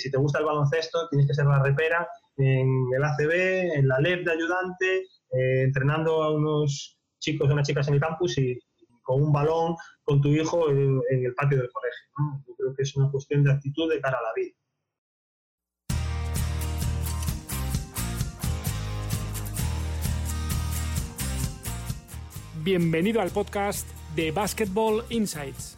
si te gusta el baloncesto, tienes que ser la repera en el ACB, en la LEP de ayudante, eh, entrenando a unos chicos y unas chicas en el campus y, con un balón con tu hijo en, el patio del colegio. Yo creo que es una cuestión de actitud de cara a la vida. Bienvenido al podcast de Basketball Insights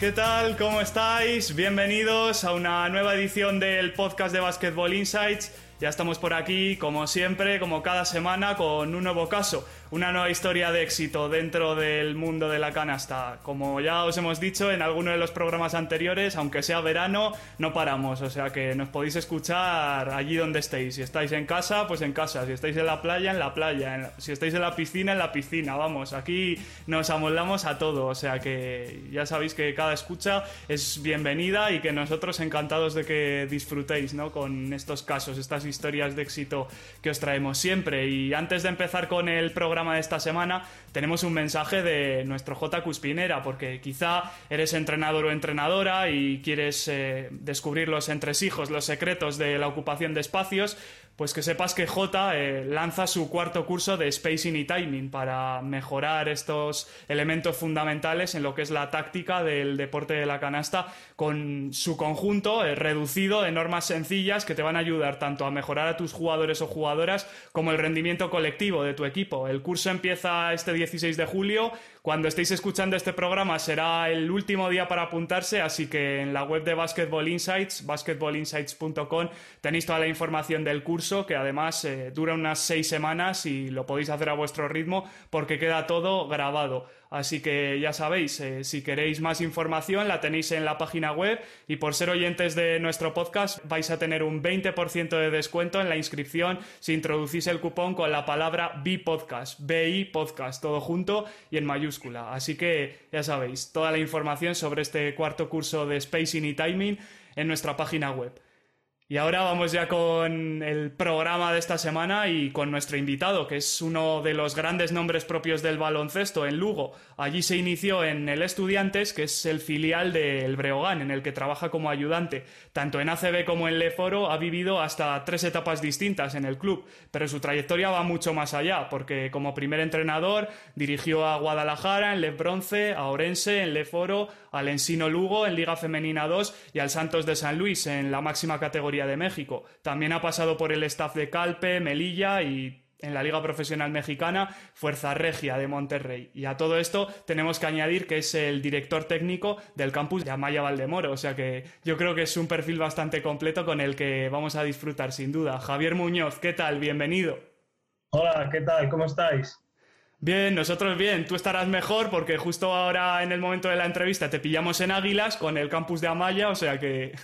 ¿Qué tal? ¿Cómo estáis? Bienvenidos a una nueva edición del podcast de Basketball Insights. Ya estamos por aquí, como siempre, como cada semana, con un nuevo caso, una nueva historia de éxito dentro del mundo de la canasta. Como ya os hemos dicho en alguno de los programas anteriores, aunque sea verano, no paramos, o sea que nos podéis escuchar allí donde estéis. Si estáis en casa, pues en casa. Si estáis en la playa, en la playa. Si estáis en la piscina, en la piscina. Vamos, aquí nos amoldamos a todo, o sea que ya sabéis que cada escucha es bienvenida y que nosotros encantados de que disfrutéis, ¿no? Con estos casos, estas historias de éxito que os traemos siempre. Y antes de empezar con el programa de esta semana, tenemos un mensaje de nuestro J. Cuspinera, porque quizá eres entrenador o entrenadora y quieres eh, descubrir los entresijos, los secretos de la ocupación de espacios, pues que sepas que J eh, lanza su cuarto curso de Spacing y Timing para mejorar estos elementos fundamentales en lo que es la táctica del deporte de la canasta con su conjunto eh, reducido de normas sencillas que te van a ayudar tanto a mejorar a tus jugadores o jugadoras como el rendimiento colectivo de tu equipo. El curso empieza este 16 de julio. Cuando estéis escuchando este programa será el último día para apuntarse, así que en la web de Basketball Insights, basketballinsights.com, tenéis toda la información del curso que además eh, dura unas seis semanas y lo podéis hacer a vuestro ritmo porque queda todo grabado. Así que ya sabéis, eh, si queréis más información la tenéis en la página web y por ser oyentes de nuestro podcast vais a tener un 20% de descuento en la inscripción si introducís el cupón con la palabra BIPodcast, BI Podcast, todo junto y en mayúscula. Así que ya sabéis, toda la información sobre este cuarto curso de Spacing y Timing en nuestra página web. Y ahora vamos ya con el programa de esta semana y con nuestro invitado, que es uno de los grandes nombres propios del baloncesto en Lugo. Allí se inició en el Estudiantes, que es el filial del Breogán, en el que trabaja como ayudante. Tanto en ACB como en Leforo ha vivido hasta tres etapas distintas en el club, pero su trayectoria va mucho más allá, porque como primer entrenador dirigió a Guadalajara en Lef Bronce, a Orense en Leforo, al Ensino Lugo en Liga Femenina 2 y al Santos de San Luis en la máxima categoría de México. También ha pasado por el staff de Calpe, Melilla y en la Liga Profesional Mexicana, Fuerza Regia de Monterrey. Y a todo esto tenemos que añadir que es el director técnico del campus de Amaya Valdemoro, o sea que yo creo que es un perfil bastante completo con el que vamos a disfrutar sin duda. Javier Muñoz, ¿qué tal? Bienvenido. Hola, ¿qué tal? ¿Cómo estáis? Bien, nosotros bien, tú estarás mejor porque justo ahora en el momento de la entrevista te pillamos en Águilas con el campus de Amaya, o sea que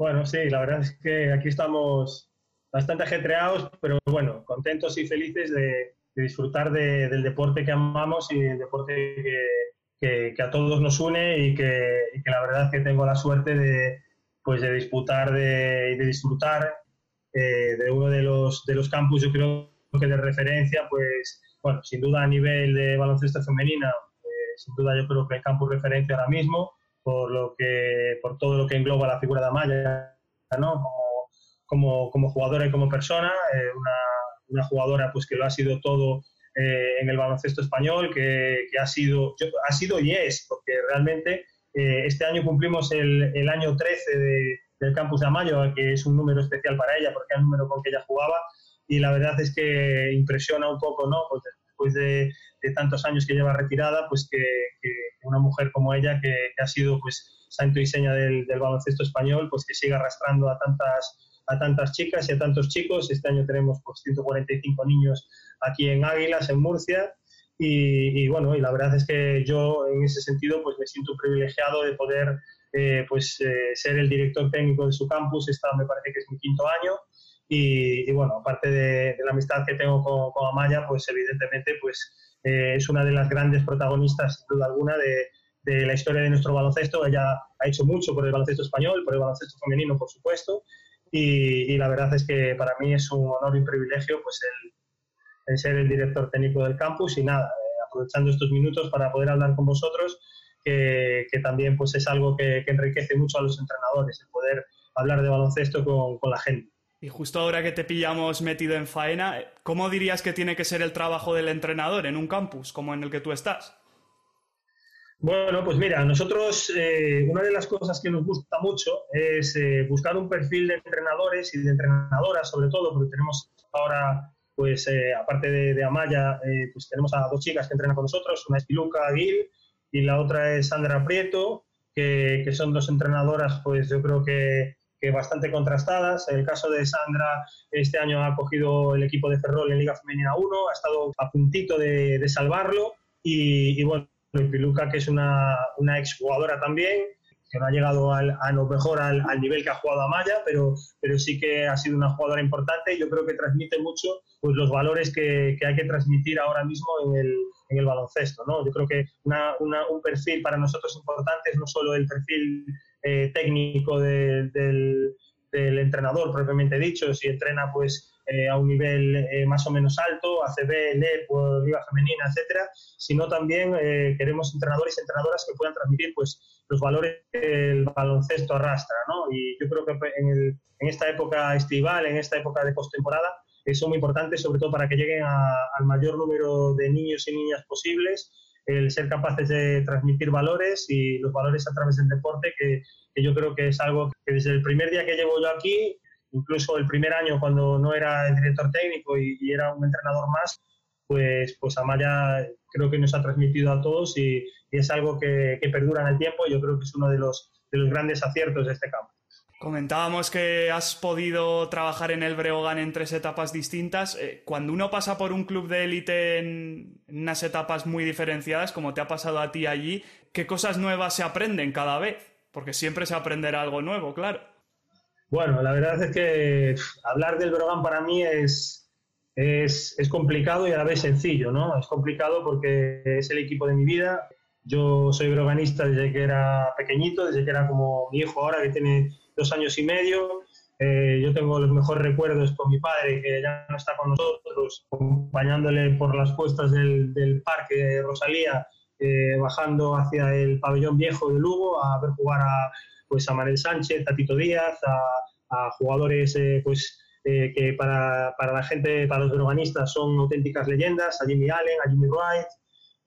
bueno, sí, la verdad es que aquí estamos bastante ajetreados, pero bueno, contentos y felices de, disfrutar del deporte que amamos y del deporte que, a todos nos une y que, la verdad es que tengo la suerte de, pues de disputar de, y de disfrutar eh, de uno de los, de los campus, yo creo que de referencia, pues bueno, sin duda a nivel de baloncesto femenina, eh, sin duda yo creo que el campus referencia ahora mismo por lo que por todo lo que engloba la figura de Amaya, ¿no? Como, como, jugadora y como persona, eh, una, una, jugadora pues que lo ha sido todo eh, en el baloncesto español, que, que, ha sido ha sido y es, porque realmente eh, este año cumplimos el, el año 13 del campus de Amaya, que es un número especial para ella, porque es el número con que ella jugaba, y la verdad es que impresiona un poco, ¿no? Pues después de, tantos años que lleva retirada, pues que, una mujer como ella, que, ha sido pues santo y seña del, baloncesto español, pues que siga arrastrando a tantas a tantas chicas y a tantos chicos. Este año tenemos pues 145 niños aquí en Águilas, en Murcia, y, bueno, y la verdad es que yo en ese sentido pues me siento privilegiado de poder eh, pues eh, ser el director técnico de su campus, esta me parece que es mi quinto año y, bueno, aparte de, la amistad que tengo con, Amaya, pues evidentemente pues eh, es una de las grandes protagonistas sin duda alguna de, la historia de nuestro baloncesto. Ella ha hecho mucho por el baloncesto español, por el baloncesto femenino, por supuesto, y, la verdad es que para mí es un honor y un privilegio pues el ser el director técnico del campus y nada, eh, aprovechando estos minutos para poder hablar con vosotros, que, también pues es algo que, enriquece mucho a los entrenadores, el poder hablar de baloncesto con la gente. Y justo ahora que te pillamos metido en faena, ¿cómo dirías que tiene que ser el trabajo del entrenador en un campus como en el que tú estás? Bueno, pues mira, nosotros eh, una de las cosas que nos gusta mucho es eh, buscar un perfil de entrenadores y de entrenadoras, sobre todo, porque tenemos ahora pues eh, aparte de, Amaya, pues tenemos a dos chicas que entrenan con nosotros, una es Piluca Gil y la otra es Sandra Prieto, que, son dos entrenadoras, pues yo creo que, bastante contrastadas. El caso de Sandra, este año ha cogido el equipo de Ferrol en Liga Femenina 1, ha estado a puntito de, salvarlo y, bueno, Piluca, que es una, una exjugadora también, que no ha llegado al, a lo mejor al, nivel que ha jugado Amaya, pero, pero sí que ha sido una jugadora importante y yo creo que transmite mucho pues, los valores que, que hay que transmitir ahora mismo en el, en el baloncesto. ¿no? Yo creo que una, un perfil para nosotros importante es no solo el perfil eh, técnico del, entrenador propiamente dicho, si entrena pues eh, a un nivel eh, más o menos alto, ACB, LEP, Liga Femenina, etcétera, sino también queremos entrenadores y entrenadoras que puedan transmitir pues los valores que el baloncesto arrastra, ¿no? Y yo creo que en, esta época estival, en esta época de postemporada, es muy importante, sobre todo para que lleguen al mayor número de niños y niñas posibles, el ser capaces de transmitir valores y los valores a través del deporte, que, yo creo que es algo que desde el primer día que llevo yo aquí, incluso el primer año cuando no era el director técnico y, y era un entrenador más, pues, pues Amaya creo que nos ha transmitido a todos y, es algo que, perdura en el tiempo y yo creo que es uno de los, de los grandes aciertos de este campo. Comentábamos que has podido trabajar en el Breogán en tres etapas distintas. Eh, cuando uno pasa por un club de élite en unas etapas muy diferenciadas, como te ha pasado a ti allí, ¿qué cosas nuevas se aprenden cada vez? Porque siempre se aprenderá algo nuevo, claro. Bueno, la verdad es que hablar del Breogán para mí es, es, es, complicado y a la vez sencillo, ¿no? Es complicado porque es el equipo de mi vida. Yo soy broganista desde que era pequeñito, desde que era como mi hijo ahora, que tiene dos años y medio. Eh, yo tengo los mejores recuerdos con mi padre, que ya no está con nosotros, acompañándole por las cuestas del, del parque de Rosalía, eh, bajando hacia el pabellón viejo de Lugo a ver jugar a, pues, a Manuel Sánchez, a Tito Díaz, a, a jugadores eh, pues, eh, que para, para, la gente, para los urbanistas son auténticas leyendas, a Jimmy Allen, a Jimmy Wright,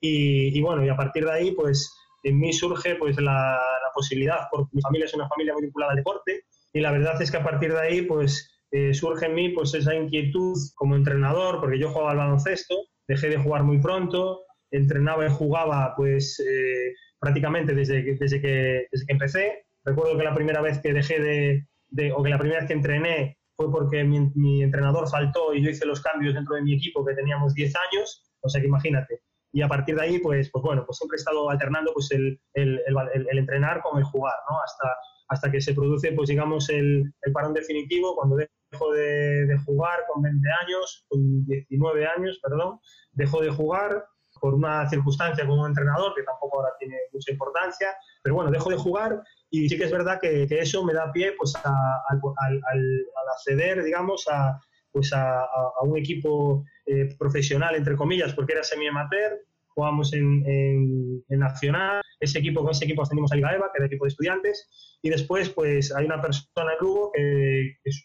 y, y, bueno, y a partir de ahí, pues en mí surge pues la, la, posibilidad, porque mi familia es una familia muy vinculada al deporte, y la verdad es que a partir de ahí, pues eh, surge en mí pues esa inquietud como entrenador, porque yo jugaba al baloncesto, dejé de jugar muy pronto, entrenaba y jugaba pues eh, prácticamente desde, desde, que, desde que empecé. Recuerdo que la primera vez que dejé de, de, o que la primera vez que entrené fue porque mi, entrenador faltó y yo hice los cambios dentro de mi equipo, que teníamos 10 años, o sea que imagínate. Y a partir de ahí, pues, pues bueno, pues siempre he estado alternando pues el, el, entrenar con el jugar, ¿no? Hasta, hasta que se produce, pues digamos, el, parón definitivo, cuando dejo de, de, jugar con 20 años, con 19 años, perdón, dejo de jugar por una circunstancia con un entrenador que tampoco ahora tiene mucha importancia, pero bueno, dejo de jugar y sí que es verdad que, eso me da pie pues, a, al, acceder, digamos, a, pues a, un equipo eh, profesional, entre comillas, porque era semi-amateur, jugamos en, Nacional, ese equipo, con ese equipo ascendimos a Liga EVA, que era el equipo de estudiantes, y después pues hay una persona en Lugo que, es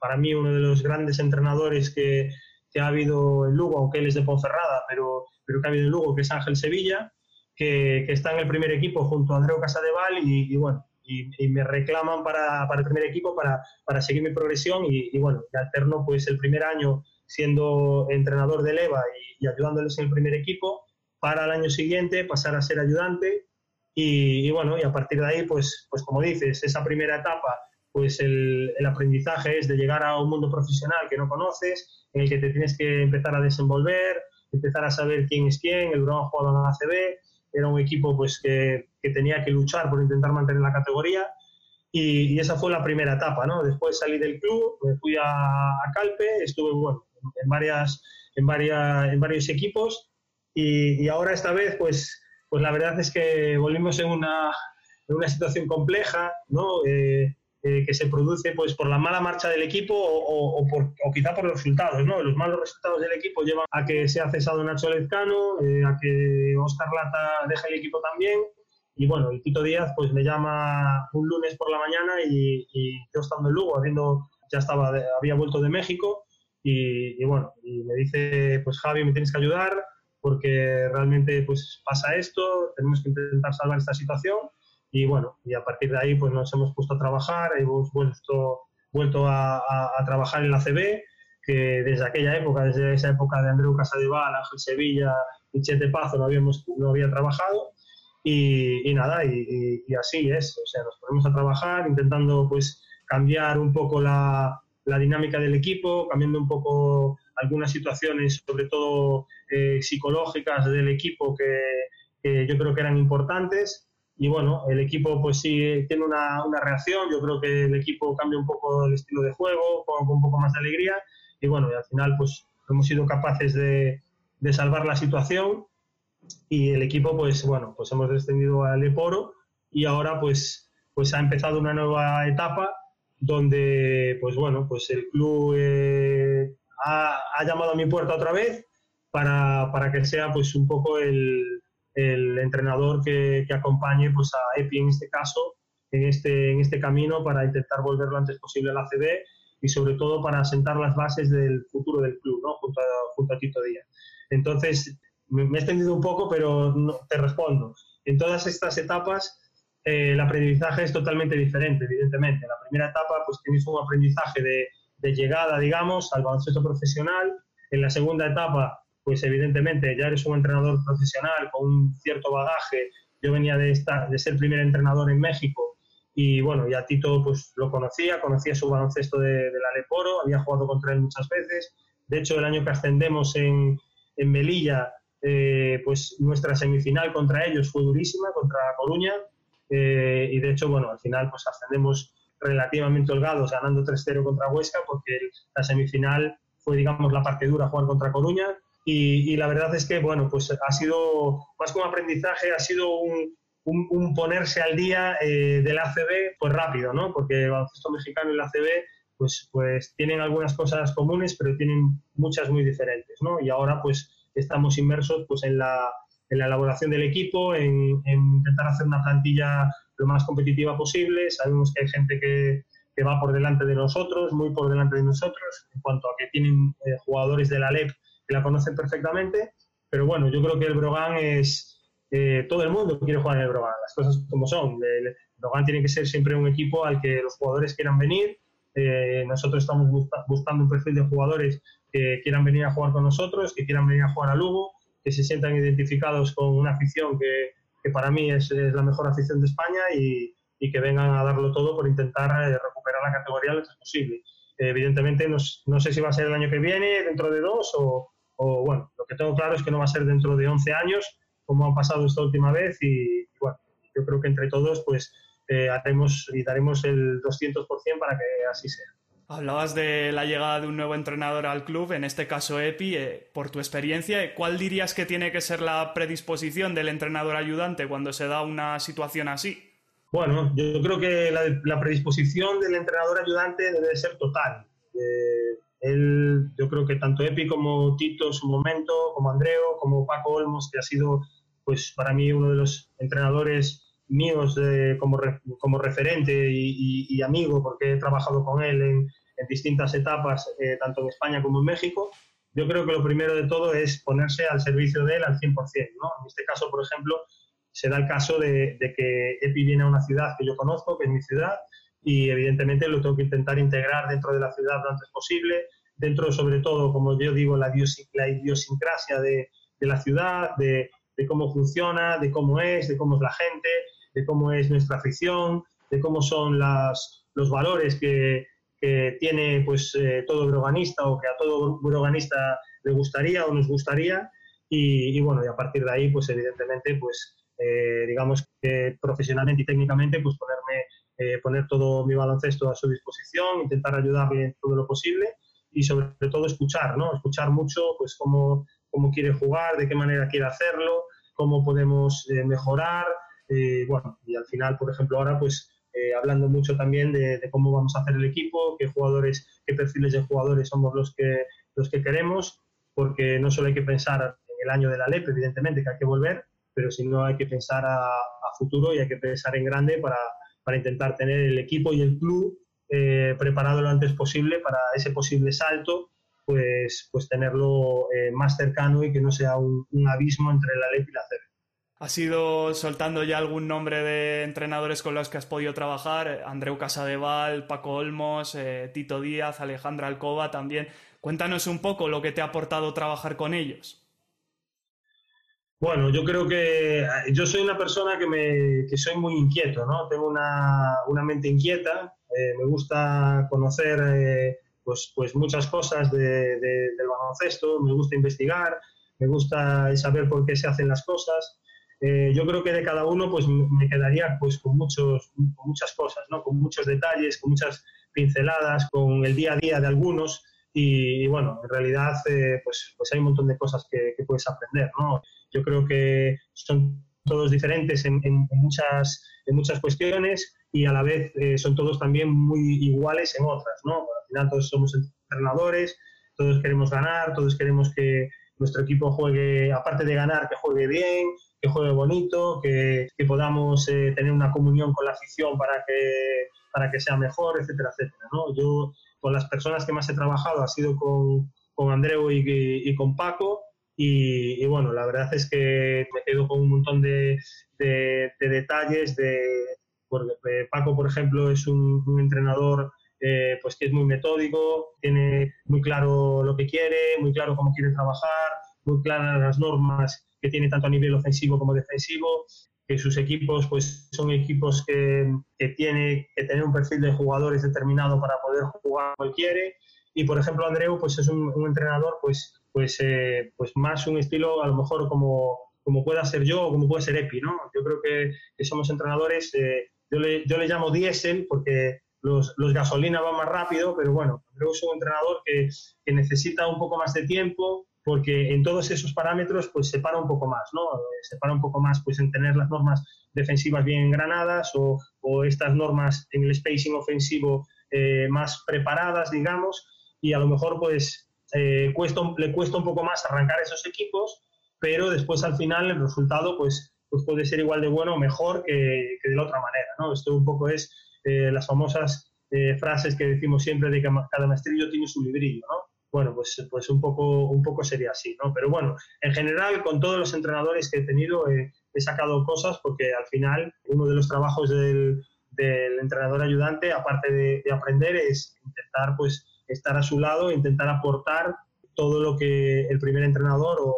para mí uno de los grandes entrenadores que, que, ha habido en Lugo, aunque él es de Ponferrada, pero, pero que ha habido en Lugo, que es Ángel Sevilla, que, está en el primer equipo junto a Andreu Casadeval y, y bueno, y, me reclaman para, para, el primer equipo para, para seguir mi progresión y, y, bueno, alterno pues el primer año siendo entrenador de Leva y, ayudándoles en el primer equipo para el año siguiente pasar a ser ayudante y, bueno, y a partir de ahí pues, pues como dices, esa primera etapa pues el, el, aprendizaje es de llegar a un mundo profesional que no conoces, en el que te tienes que empezar a desenvolver, empezar a saber quién es quién, el Brogan jugaba en ACB, era un equipo pues que, que, tenía que luchar por intentar mantener la categoría y, esa fue la primera etapa, ¿no? Después salí del club, me fui a, a Calpe, estuve bueno, en, varias, en, varias, en varios equipos y, y, ahora esta vez pues, pues la verdad es que volvimos en una, en una situación compleja, ¿no? Eh, eh, que se produce pues por la mala marcha del equipo o, o, por, o, quizá por los resultados. ¿no? Los malos resultados del equipo llevan a que se ha cesado Nacho Lezcano, eh, a que Oscar Lata deja el equipo también. Y bueno, el Tito Díaz pues me llama un lunes por la mañana y, yo estando en Lugo, habiendo, ya estaba, había vuelto de México y, y, bueno, y me dice pues Javi me tienes que ayudar porque realmente pues pasa esto, tenemos que intentar salvar esta situación y bueno, y a partir de ahí pues nos hemos puesto a trabajar, hemos vuelto, vuelto a, a, trabajar en la CB, que desde aquella época, desde esa época de Andreu Casadevall, Ángel Sevilla y Chete Pazo no, habíamos, no había trabajado y, y nada, y, y, así es, o sea, nos ponemos a trabajar intentando pues cambiar un poco la, la dinámica del equipo, cambiando un poco algunas situaciones, sobre todo eh, psicológicas del equipo que, que yo creo que eran importantes. Y bueno, el equipo pues sí tiene una, una, reacción, yo creo que el equipo cambia un poco el estilo de juego, con, un poco más de alegría. Y bueno, y al final pues hemos sido capaces de, de, salvar la situación y el equipo pues bueno, pues hemos descendido al Eporo y ahora pues, pues ha empezado una nueva etapa donde pues bueno, pues el club eh, ha, ha, llamado a mi puerta otra vez para, para que sea pues un poco el el entrenador que, que, acompañe pues, a EPI en este caso, en este, en este camino para intentar volver lo antes posible a la CB y sobre todo para sentar las bases del futuro del club, ¿no? junto, a, junto a Tito Díaz. Entonces, me, he extendido un poco, pero no, te respondo. En todas estas etapas, eh, el aprendizaje es totalmente diferente, evidentemente. En la primera etapa, pues tienes un aprendizaje de, de llegada, digamos, al baloncesto profesional. En la segunda etapa, pues evidentemente ya eres un entrenador profesional con un cierto bagaje. Yo venía de, estar, de ser primer entrenador en México y bueno, ya Tito pues lo conocía, conocía su baloncesto de, del Aleporo, había jugado contra él muchas veces. De hecho, el año que ascendemos en, en Melilla, eh, pues nuestra semifinal contra ellos fue durísima, contra Coruña. Eh, y de hecho, bueno, al final pues ascendemos relativamente holgados, ganando 3-0 contra Huesca, porque la semifinal fue, digamos, la parte dura, jugar contra Coruña y, la verdad es que, bueno, pues ha sido más un aprendizaje, ha sido un, un, un ponerse al día eh, del ACB, pues rápido, ¿no? Porque el baloncesto mexicano y el ACB, pues, pues tienen algunas cosas comunes, pero tienen muchas muy diferentes, ¿no? Y ahora, pues, estamos inmersos pues, en, la, en la elaboración del equipo, en, en intentar hacer una plantilla lo más competitiva posible. Sabemos que hay gente que, que va por delante de nosotros, muy por delante de nosotros, en cuanto a que tienen eh, jugadores de la LEP que la conocen perfectamente, pero bueno, yo creo que el Brogan es, eh, todo el mundo quiere jugar en el Brogan, las cosas como son. El Brogan tiene que ser siempre un equipo al que los jugadores quieran venir. Eh, nosotros estamos buscando un perfil de jugadores que quieran venir a jugar con nosotros, que quieran venir a jugar a Lugo, que se sientan identificados con una afición que, que para mí es, es, la mejor afición de España y, y, que vengan a darlo todo por intentar eh, recuperar la categoría lo antes posible. evidentemente, no, no sé si va a ser el año que viene, dentro de dos o, o bueno, lo que tengo claro es que no va a ser dentro de 11 años como ha pasado esta última vez y, y bueno, yo creo que entre todos pues eh, haremos y daremos el 200% para que así sea. Hablabas de la llegada de un nuevo entrenador al club, en este caso EPI. Eh, por tu experiencia, ¿cuál dirías que tiene que ser la predisposición del entrenador ayudante cuando se da una situación así? Bueno, yo creo que la, la predisposición del entrenador ayudante debe ser total. Eh, él, yo creo que tanto Epi como Tito en su momento, como Andreo, como Paco Olmos, que ha sido pues para mí uno de los entrenadores míos de, como, re, como referente y, y, y, amigo, porque he trabajado con él en, en distintas etapas, eh, tanto en España como en México, yo creo que lo primero de todo es ponerse al servicio de él al 100%. ¿no? En este caso, por ejemplo, se da el caso de, de que Epi viene a una ciudad que yo conozco, que es mi ciudad, y evidentemente lo tengo que intentar integrar dentro de la ciudad lo antes posible, dentro sobre todo, como yo digo, la idiosincrasia de, de la ciudad, de, de, cómo funciona, de cómo es, de cómo es la gente, de cómo es nuestra afición, de cómo son las, los valores que, que tiene pues eh, todo broganista o que a todo broganista le gustaría o nos gustaría y, bueno, y a partir de ahí, pues evidentemente, pues eh, digamos que profesionalmente y técnicamente, pues ponerme, eh, poner todo mi baloncesto a su disposición, intentar ayudarle en todo lo posible y sobre todo escuchar, ¿no? Escuchar mucho, pues cómo, cómo quiere jugar, de qué manera quiere hacerlo, cómo podemos eh, bueno, y al final, por ejemplo, ahora pues hablando mucho también de, cómo vamos a hacer el equipo, qué jugadores, qué perfiles de jugadores somos los que, los que queremos, porque no solo hay que pensar el año de la LEP, evidentemente, que hay que volver, pero si no hay que pensar a, futuro y hay que pensar en grande para, para intentar tener el equipo y el club eh, preparado lo antes posible para ese posible salto, pues, pues tenerlo eh, más cercano y que no sea un, abismo entre la LEP y la CB. ¿Has ido soltando ya algún nombre de entrenadores con los que has podido trabajar? Andreu Casadeval, Paco Olmos, eh, Tito Díaz, Alejandra Alcoba también. Cuéntanos un poco lo que te ha aportado trabajar con ellos. Bueno, yo creo que eh, yo soy una persona que, me, que soy muy inquieto, ¿no? Tengo una, una mente inquieta, eh, me gusta conocer pues, pues muchas cosas de, del baloncesto, me gusta investigar, me gusta saber por qué se hacen las cosas. Yo creo que de cada uno pues me quedaría pues con, muchos, con muchas cosas, ¿no? Con muchos detalles, con muchas pinceladas, con el día a día de algunos y, bueno, en realidad pues, pues hay un montón de cosas que, que puedes aprender, ¿no? Yo creo que son todos diferentes en, muchas, en muchas cuestiones y a la vez eh, son todos también muy iguales en otras, ¿no? al final todos somos entrenadores, todos queremos ganar, todos queremos que nuestro equipo juegue, aparte de ganar, que juegue bien, que juegue bonito, que, podamos eh, tener una comunión con la afición para que, para que sea mejor, etcétera, etcétera. ¿no? Yo con las personas que más he trabajado ha sido con, con Andreu y, y con Paco y, bueno, la verdad es que me quedo con un montón de, de, detalles. De, porque eh, Paco, por ejemplo, es un, entrenador eh, pues que es muy metódico, tiene muy claro lo que quiere, muy claro cómo quiere trabajar, muy claras las normas que tiene tanto a nivel ofensivo como defensivo, que sus equipos pues son equipos que, que tiene que tener un perfil de jugadores determinado para poder jugar como quiere. Y por ejemplo, Andreu pues es un, un entrenador pues pues, eh, pues más un estilo a lo mejor como, como pueda ser yo o como puede ser Epi, ¿no? Yo creo que, que somos entrenadores, eh, yo, le, yo, le, llamo diésel porque los, los, gasolina van más rápido, pero bueno, que es un entrenador que, que, necesita un poco más de tiempo porque en todos esos parámetros pues se para un poco más, ¿no? Se para un poco más pues en tener las normas defensivas bien engranadas o, estas normas en el spacing ofensivo eh, más preparadas, digamos, y a lo mejor pues eh, le cuesta un poco más arrancar esos equipos, pero después al final el resultado pues, pues puede ser igual de bueno o mejor que, de la otra manera. ¿no? Esto un poco es eh, las famosas eh, frases que decimos siempre de que cada maestrillo tiene su librillo. ¿no? Bueno, pues, pues un, poco, un poco sería así. ¿no? Pero bueno, en general con todos los entrenadores que he tenido he sacado cosas porque al final uno de los trabajos del, del entrenador ayudante, aparte de, de aprender, es intentar pues estar a su lado intentar aportar todo lo que el primer entrenador o,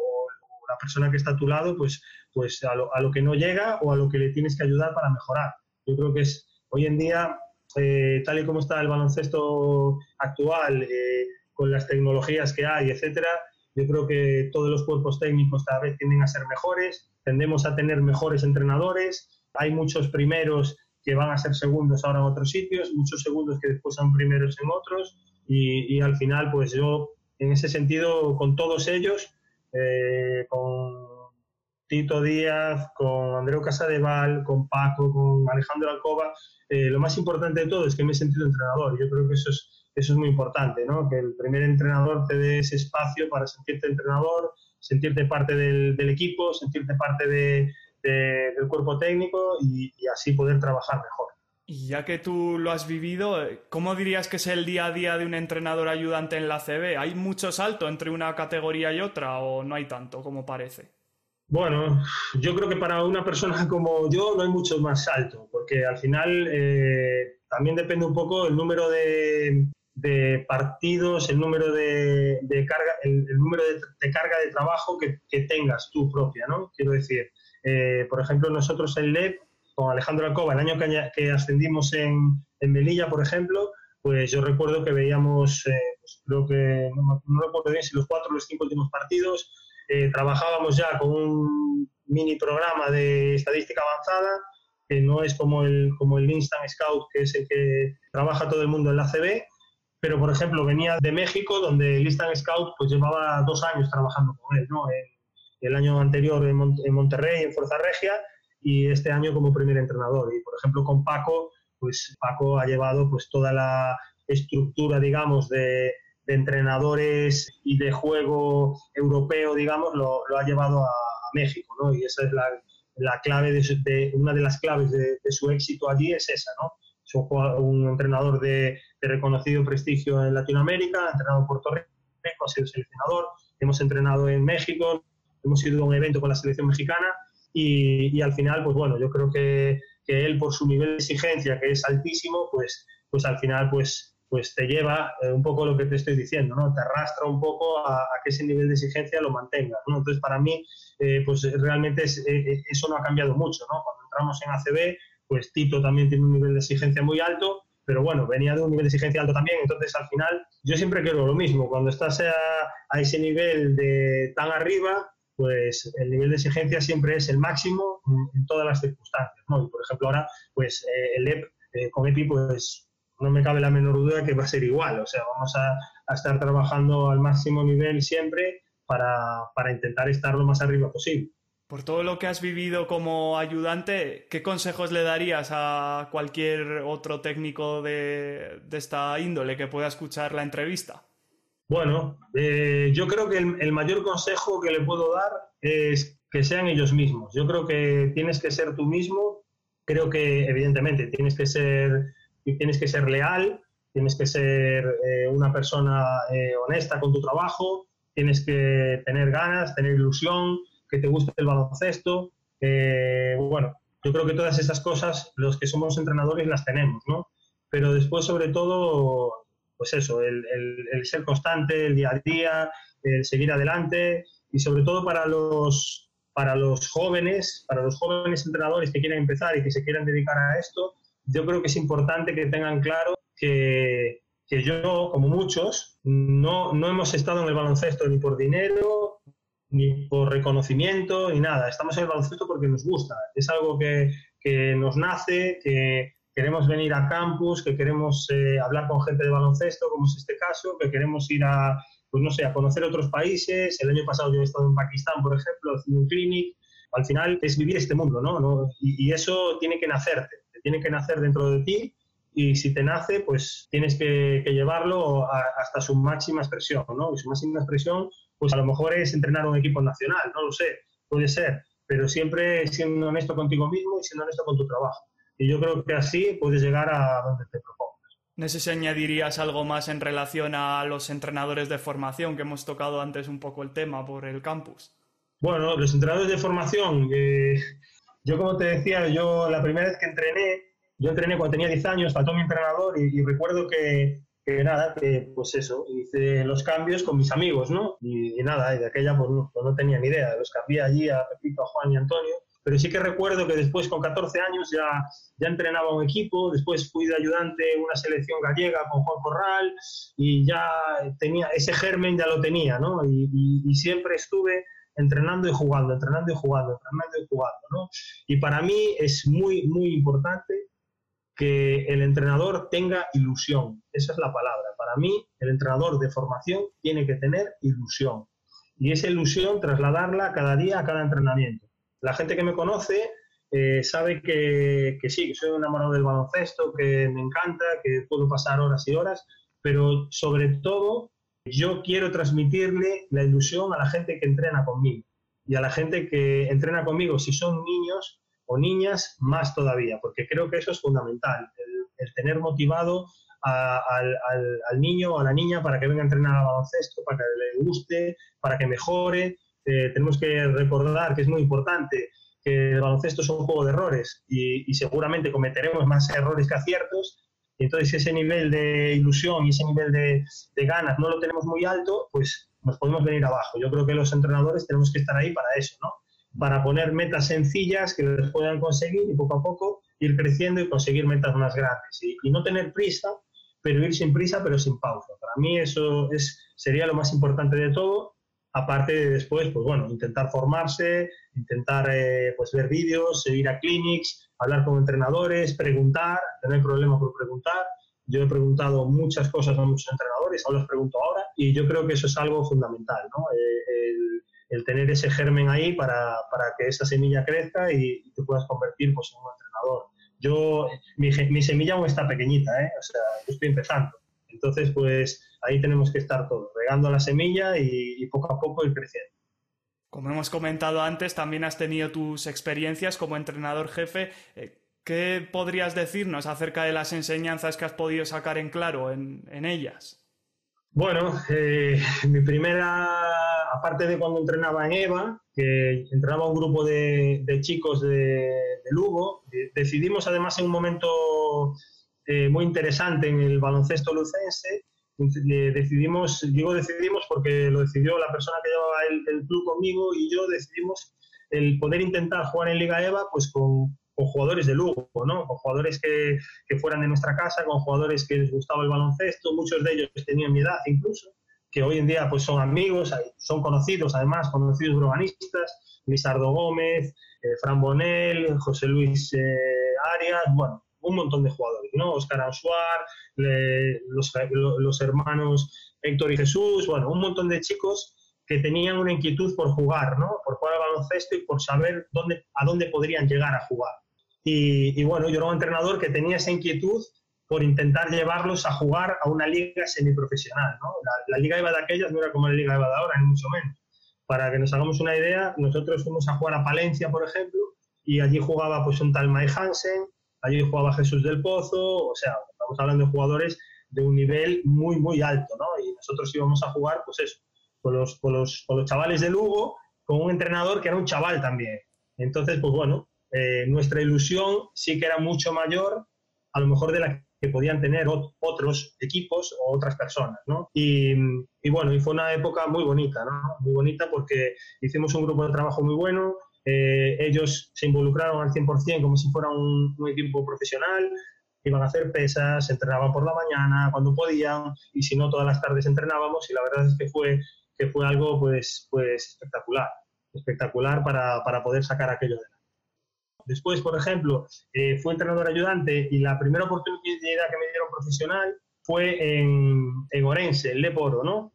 la persona que está a tu lado, pues, pues a lo, a, lo, que no llega o a lo que le tienes que ayudar para mejorar. Yo creo que es hoy en día, eh, tal y como está el baloncesto actual, eh, con las tecnologías que hay, etcétera, yo creo que todos los cuerpos técnicos cada vez tienden a ser mejores, tendemos a tener mejores entrenadores, hay muchos primeros que van a ser segundos ahora en otros sitios, muchos segundos que después son primeros en otros, y, al final, pues yo, en ese sentido, con todos ellos, eh, con Tito Díaz, con Andreu Casadeval, con Paco, con Alejandro Alcoba, eh, lo más importante de todo es que me he sentido entrenador. Yo creo que eso es, eso es muy importante, ¿no? que el primer entrenador te dé ese espacio para sentirte entrenador, sentirte parte del, equipo, sentirte parte de, del cuerpo técnico y así poder trabajar mejor. Y ya que tú lo has vivido, ¿cómo dirías que es el día a día de un entrenador ayudante en la CB? ¿Hay mucho salto entre una categoría y otra o no hay tanto como parece? Bueno, yo creo que para una persona como yo no hay mucho más salto, porque al final eh, también depende un poco el número de, partidos, el número de, carga, el, número de, carga de trabajo que, tengas tú propia, ¿no? Quiero decir, eh, por ejemplo, nosotros en LEP con Alejandro Alcoba, el año que, ascendimos en, en, Melilla, por ejemplo, pues yo recuerdo que veíamos, eh, pues creo que, no, recuerdo bien si los cuatro o los cinco últimos partidos, eh, trabajábamos ya con un mini programa de estadística avanzada, que no es como el, como el Instant Scout, que es el que trabaja todo el mundo en la CB, pero por ejemplo venía de México, donde el Instant Scout pues llevaba dos años trabajando con él, ¿no? el año anterior en, Monterrey, en Fuerza Regia, y este año como primer entrenador. Y por ejemplo con Paco, pues Paco ha llevado pues toda la estructura, digamos, de, entrenadores y de juego europeo, digamos, lo, ha llevado a, México, ¿no? Y esa es la, clave, de, una de las claves de, su éxito allí es esa, ¿no? Es un, entrenador de, reconocido prestigio en Latinoamérica, ha entrenado en Puerto Rico, ha sido seleccionador, hemos entrenado en México, hemos ido a un evento con la selección mexicana y, y al final, pues bueno, yo creo que, que, él por su nivel de exigencia, que es altísimo, pues, pues al final, pues pues te lleva eh, un poco lo que te estoy diciendo, ¿no? Te arrastra un poco a, que ese nivel de exigencia lo mantenga, ¿no? Entonces, para mí, eh, pues realmente eh, eso no ha cambiado mucho, ¿no? Cuando entramos en ACB, pues Tito también tiene un nivel de exigencia muy alto, pero bueno, venía de un nivel de exigencia alto también, entonces al final yo siempre quiero lo mismo, cuando estás a, ese nivel de tan arriba, pues el nivel de exigencia siempre es el máximo en, todas las circunstancias, ¿no? Y por ejemplo ahora, pues el EP, con EPI, pues no me cabe la menor duda que va a ser igual. O sea, vamos a, estar trabajando al máximo nivel siempre para, intentar estar lo más arriba posible. Por todo lo que has vivido como ayudante, ¿qué consejos le darías a cualquier otro técnico de, esta índole que pueda escuchar la entrevista? Bueno, eh, yo creo que el, mayor consejo que le puedo dar es que sean ellos mismos. Yo creo que tienes que ser tú mismo. Creo que, evidentemente, tienes que ser tienes que ser leal, tienes que ser eh, una persona eh, honesta con tu trabajo, tienes que tener ganas, tener ilusión, que te guste el baloncesto. Eh, bueno, yo creo que todas esas cosas los que somos entrenadores las tenemos, ¿no? Pero después, sobre todo, pues eso, el, el ser constante, el día a día, el seguir adelante y sobre todo para los, para los jóvenes, para los jóvenes entrenadores que quieren empezar y que se quieran dedicar a esto, yo creo que es importante que tengan claro que, que yo, como muchos, no, no hemos estado en el baloncesto ni por dinero, ni por reconocimiento, ni nada. Estamos en el baloncesto porque nos gusta. Es algo que, que nos nace, que queremos venir a campus, que queremos eh, hablar con gente de baloncesto, como es este caso, que queremos ir a, pues no sé, a conocer otros países. El año pasado yo he estado en Pakistán, por ejemplo, haciendo un clinic. Al final es vivir este mundo, ¿no? ¿No? Y, eso tiene que nacerte tiene que nacer dentro de ti y si te nace, pues tienes que, llevarlo hasta su máxima expresión, ¿no? Y su máxima expresión, pues a lo mejor es entrenar un equipo nacional, no lo sé, puede ser, pero siempre siendo honesto contigo mismo y siendo honesto con tu trabajo. Y yo creo que así puedes llegar a donde te propongas. No sé si añadirías algo más en relación a los entrenadores de formación, que hemos tocado antes un poco el tema por el campus. Bueno, los entrenadores de formación, eh, yo, como te decía, yo la primera vez que entrené, yo entrené cuando tenía 10 años, faltó mi entrenador y, recuerdo que, que, nada, que pues eso, hice los cambios con mis amigos, ¿no? Y, nada, de aquella pues no, pues no, tenía ni idea, los cambié allí a Pepito, a Juan y a Antonio, pero sí que recuerdo que después con 14 años ya, ya entrenaba un equipo, después fui de ayudante en una selección gallega con Juan Corral y ya tenía, ese germen ya lo tenía, ¿no? y, y siempre estuve entrenando y jugando, entrenando y jugando, entrenando y jugando, ¿no? Y para mí es muy, muy importante que el entrenador tenga ilusión. Esa es la palabra. Para mí, el entrenador de formación tiene que tener ilusión. Y esa ilusión trasladarla cada día a cada entrenamiento. La gente que me conoce eh, sabe que, que sí, que soy enamorado del baloncesto, que me encanta, que puedo pasar horas y horas, pero sobre todo yo quiero transmitirle la ilusión a la gente que entrena conmigo y a la gente que entrena conmigo, si son niños o niñas, más todavía, porque creo que eso es fundamental, el, tener motivado al, niño o a la niña para que venga a entrenar al baloncesto, para que le guste, para que mejore. Eh, tenemos que recordar que es muy importante que el baloncesto es un juego de errores y, seguramente cometeremos más errores que aciertos, entonces ese nivel de ilusión y ese nivel de, ganas no lo tenemos muy alto, pues nos podemos venir abajo. Yo creo que los entrenadores tenemos que estar ahí para eso, ¿no? Para poner metas sencillas que les puedan conseguir y poco a poco ir creciendo y conseguir metas más grandes. Y, no tener prisa, pero ir sin prisa, pero sin pausa. Para mí eso es, sería lo más importante de todo aparte de después, pues bueno, intentar formarse, intentar eh, pues ver vídeos, ir a clinics, hablar con entrenadores, preguntar, no hay problema por preguntar. Yo he preguntado muchas cosas a muchos entrenadores, ahora los pregunto ahora, y yo creo que eso es algo fundamental, ¿no? Eh, el, tener ese germen ahí para, para, que esa semilla crezca y te puedas convertir pues, en un entrenador. Yo, mi, mi semilla aún está pequeñita, ¿eh? o sea, yo estoy empezando. Entonces, pues ahí tenemos que estar todos, regando la semilla y, poco a poco ir creciendo. Como hemos comentado antes, también has tenido tus experiencias como entrenador jefe. Eh, ¿Qué podrías decirnos acerca de las enseñanzas que has podido sacar en claro en, ellas? Bueno, eh, mi primera, aparte de cuando entrenaba en EVA, que entrenaba un grupo de, chicos de, Lugo, decidimos además en un momento eh, muy interesante en el baloncesto lucense decidimos, digo decidimos porque lo decidió la persona que llevaba el, club conmigo y yo decidimos el poder intentar jugar en Liga EVA pues con, con jugadores de Lugo, ¿no? con jugadores que, que, fueran de nuestra casa, con jugadores que les gustaba el baloncesto, muchos de ellos tenían mi edad incluso, que hoy en día pues son amigos, son conocidos además, conocidos urbanistas, Lisardo Gómez, eh, Fran Bonel, José Luis eh, Arias, bueno, un montón de jugadores, ¿no? Oscar Ansuar, los, los, hermanos Héctor y Jesús, bueno, un montón de chicos que tenían una inquietud por jugar, ¿no? Por jugar al baloncesto y por saber dónde, a dónde podrían llegar a jugar. Y, bueno, yo era un entrenador que tenía esa inquietud por intentar llevarlos a jugar a una liga semiprofesional, ¿no? La, Liga EVA de aquellas no era como la Liga EVA de ahora, ni mucho menos. Para que nos hagamos una idea, nosotros fuimos a jugar a Palencia, por ejemplo, y allí jugaba pues un tal Mike Hansen, allí jugaba Jesús del Pozo, o sea, estamos hablando de jugadores de un nivel muy, muy alto, ¿no? Y nosotros íbamos a jugar, pues eso, con los, con los, con los chavales de Lugo, con un entrenador que era un chaval también. Entonces, pues bueno, eh, nuestra ilusión sí que era mucho mayor, a lo mejor de la que podían tener otros equipos o otras personas, ¿no? Y, bueno, y fue una época muy bonita, ¿no? Muy bonita porque hicimos un grupo de trabajo muy bueno, eh, ellos se involucraron al 100% como si fuera un, equipo profesional, iban a hacer pesas, entrenaban por la mañana cuando podían y si no todas las tardes entrenábamos y la verdad es que fue, que fue algo pues, pues espectacular, espectacular para, para poder sacar aquello de Después, por ejemplo, eh, fue entrenador ayudante y la primera oportunidad que me dieron profesional fue en, en Orense, en Leporo, ¿no?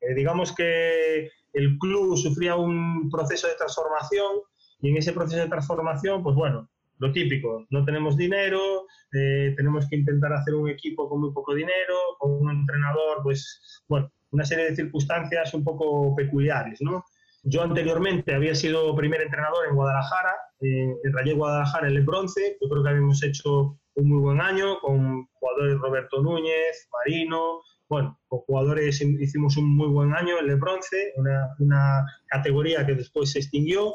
Eh, digamos que el club sufría un proceso de transformación y en ese proceso de transformación, pues bueno, lo típico, no tenemos dinero, eh, tenemos que intentar hacer un equipo con muy poco dinero, con un entrenador, pues bueno, una serie de circunstancias un poco peculiares, ¿no? Yo anteriormente había sido primer entrenador en Guadalajara, eh, en Rayé Guadalajara en el bronce, yo creo que habíamos hecho un muy buen año con jugadores Roberto Núñez, Marino, bueno, con jugadores hicimos un muy buen año en el bronce, una, una, categoría que después se extinguió.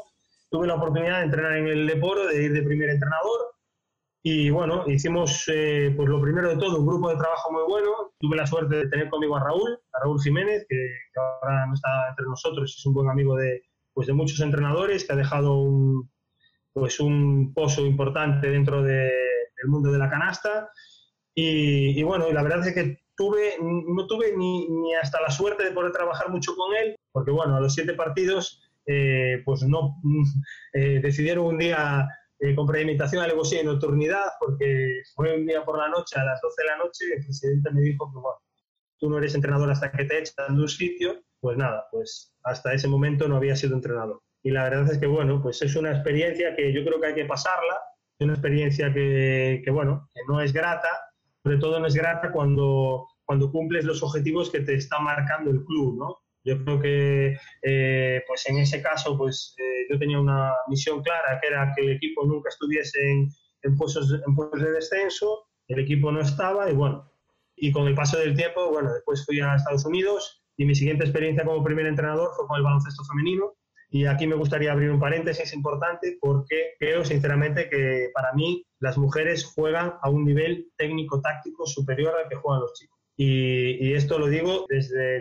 Tuve la oportunidad de entrenar en el Leporo, de ir de primer entrenador. Y bueno, hicimos, eh, pues lo primero de todo, un grupo de trabajo muy bueno. Tuve la suerte de tener conmigo a Raúl, a Raúl Jiménez, que, ahora no está entre nosotros, es un buen amigo de, pues de muchos entrenadores, que ha dejado un, pues un pozo importante dentro de, del mundo de la canasta. Y, y, bueno, la verdad es que tuve, no tuve ni, ni, hasta la suerte de poder trabajar mucho con él, porque bueno, a los siete partidos, eh, pues no eh, decidieron un día eh, con premeditación algo así en nocturnidad, porque fue un día por la noche, a las 12 de la noche, el presidente me dijo que bueno, tú no eres entrenador hasta que te echan de un sitio, pues nada, pues hasta ese momento no había sido entrenador. Y la verdad es que bueno, pues es una experiencia que yo creo que hay que pasarla, es una experiencia que, que bueno, que no es grata, sobre todo no es grata cuando, cuando cumples los objetivos que te está marcando el club, ¿no? Yo creo que, eh, pues en ese caso, pues eh, yo tenía una misión clara, que era que el equipo nunca estuviese en, en, puestos, en puestos de descenso, el equipo no estaba y bueno, y con el paso del tiempo, bueno, después fui a Estados Unidos y mi siguiente experiencia como primer entrenador fue con el baloncesto femenino, y aquí me gustaría abrir un paréntesis importante porque creo sinceramente que para mí las mujeres juegan a un nivel técnico-táctico superior al que juegan los chicos. Y, esto lo digo desde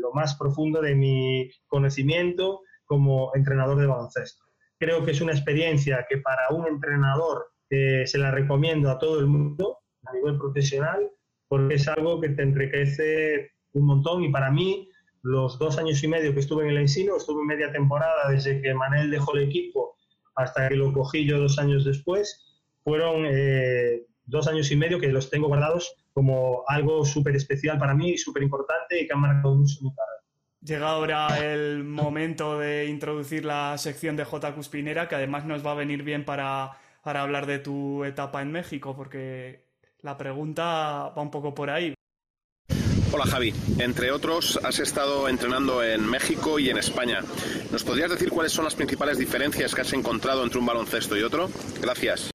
lo más profundo de mi conocimiento como entrenador de baloncesto. Creo que es una experiencia que para un entrenador eh, se la recomiendo a todo el mundo a nivel profesional porque es algo que te enriquece un montón y para mí los dos años y medio que estuve en el Ensino, estuve media temporada desde que Manel dejó el equipo hasta que lo cogí yo dos años después, fueron eh, dos años y medio que los tengo guardados como algo súper especial para mí, súper importante y que han marcado mucho mi carrera. Llega ahora el momento de introducir la sección de J. Cuspinera, que además nos va a venir bien para, para hablar de tu etapa en México, porque la pregunta va un poco por ahí. Hola Javi, entre otros has estado entrenando en México y en España. ¿Nos podrías decir cuáles son las principales diferencias que has encontrado entre un baloncesto y otro? Gracias.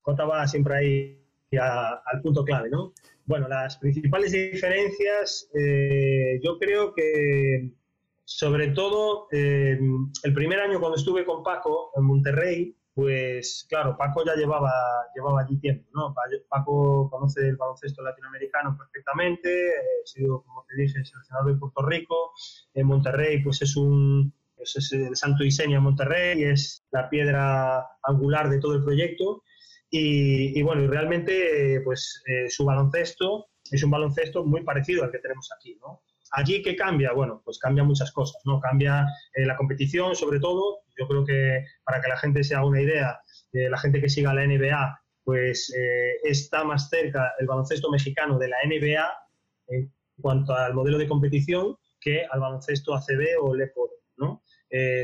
Jota va siempre ahí al punto clave, ¿no? Bueno, las principales diferencias, eh, yo creo que sobre todo eh, el primer año cuando estuve con Paco en Monterrey, pues claro, Paco ya llevaba, llevaba allí tiempo, ¿no? Paco conoce el baloncesto latinoamericano perfectamente, ha sido, como te dije, seleccionador de Puerto Rico, en Monterrey pues es un, pues es el santo diseño en Monterrey, es la piedra angular de todo el proyecto y, bueno, y realmente pues eh, su baloncesto es un baloncesto muy parecido al que tenemos aquí, ¿no? Allí, ¿qué cambia? Bueno, pues cambia muchas cosas, ¿no? Cambia eh, la competición, sobre todo. Yo creo que para que la gente se haga una idea, eh, la gente que siga la NBA, pues eh, está más cerca el baloncesto mexicano de la NBA en cuanto al modelo de competición que al baloncesto ACB o LEPO, ¿no?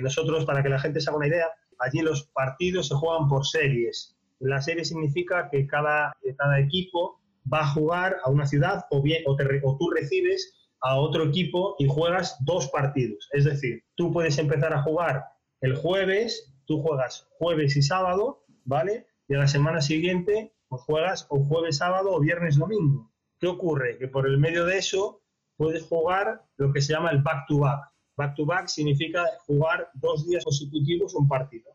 nosotros, para que la gente se haga una idea, allí los partidos se juegan por series. La serie significa que cada, cada equipo va a jugar a una ciudad o, bien, o, tú recibes a otro equipo y juegas dos partidos. Es decir, tú puedes empezar a jugar el jueves, tú juegas jueves y sábado, ¿vale? Y a la semana siguiente pues juegas o jueves, sábado o viernes, domingo. ¿Qué ocurre? Que por el medio de eso puedes jugar lo que se llama el back-to-back. Back-to-back significa jugar dos días consecutivos un partido.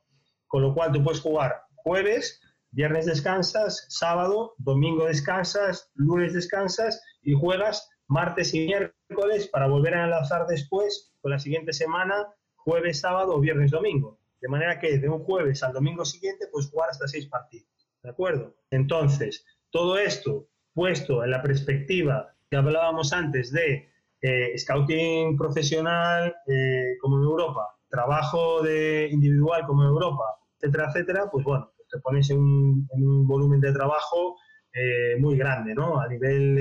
Con lo cual tú puedes jugar jueves, viernes descansas, sábado, domingo descansas, lunes descansas y juegas martes y miércoles para volver a enlazar después con la siguiente semana, jueves, sábado o viernes, domingo. De manera que de un jueves al domingo siguiente puedes jugar hasta seis partidos. ¿De acuerdo? Entonces, todo esto puesto en la perspectiva que hablábamos antes de eh, scouting profesional eh, como en Europa, trabajo de individual como en Europa, etcétera, etcétera, pues bueno, te pones en un, volumen de trabajo eh, muy grande, ¿no? A nivel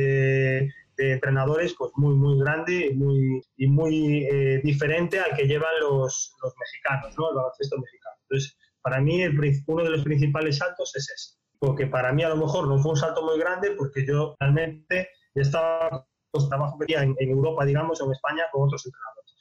de entrenadores pues muy, muy grande y muy, y muy eh, diferente al que llevan los, los mexicanos, ¿no? el baloncesto mexicano. Entonces, para mí el, uno de los principales saltos es ese. Porque para mí a lo mejor no fue un salto muy grande porque yo realmente estaba pues, trabajo que en, en Europa, digamos, o en España con otros entrenadores.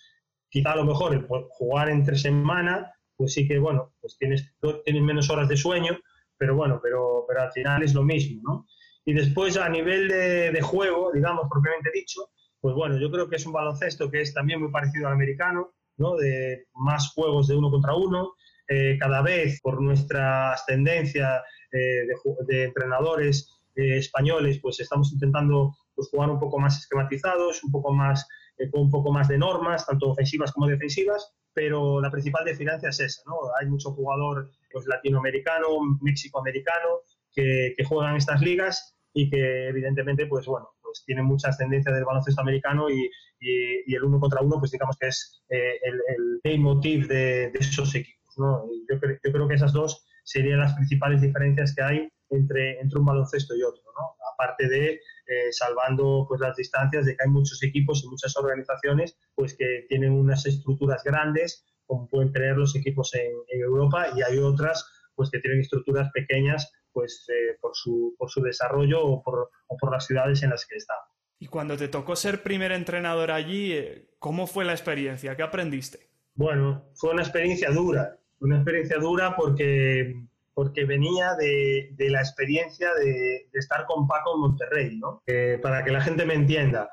Quizá a lo mejor el jugar entre semana, pues sí que, bueno, pues tienes, tienes menos horas de sueño, pero bueno, pero, pero al final es lo mismo, ¿no? Y después a nivel de, juego, digamos, propiamente dicho, pues bueno, yo creo que es un baloncesto que es también muy parecido al americano, ¿no? De más juegos de uno contra uno. Eh, cada vez, por nuestra ascendencia eh, de, entrenadores eh, españoles, pues estamos intentando pues, jugar un poco más esquematizados, un poco más, con un poco más de normas, tanto ofensivas como defensivas, pero la principal diferencia es esa, ¿no? Hay mucho jugador pues, latinoamericano, mexicoamericano, que, que juegan estas ligas y que evidentemente, pues bueno, pues tiene mucha ascendencia del baloncesto americano y, y, el uno contra uno, pues digamos que es eh, el, el motive de, de, esos equipos. ¿no? Yo, yo, creo que esas dos serían las principales diferencias que hay entre, entre un baloncesto y otro, ¿no? Aparte de eh, salvando pues las distancias de que hay muchos equipos y muchas organizaciones pues que tienen unas estructuras grandes como pueden tener los equipos en, en Europa y hay otras pues que tienen estructuras pequeñas pues eh, por, su, por su desarrollo o por, o por las ciudades en las que está. Y cuando te tocó ser primer entrenador allí, eh, ¿cómo fue la experiencia? ¿Qué aprendiste? Bueno, fue una experiencia dura, una experiencia dura porque, porque venía de, de la experiencia de, estar con Paco en Monterrey, ¿no? Eh, para que la gente me entienda.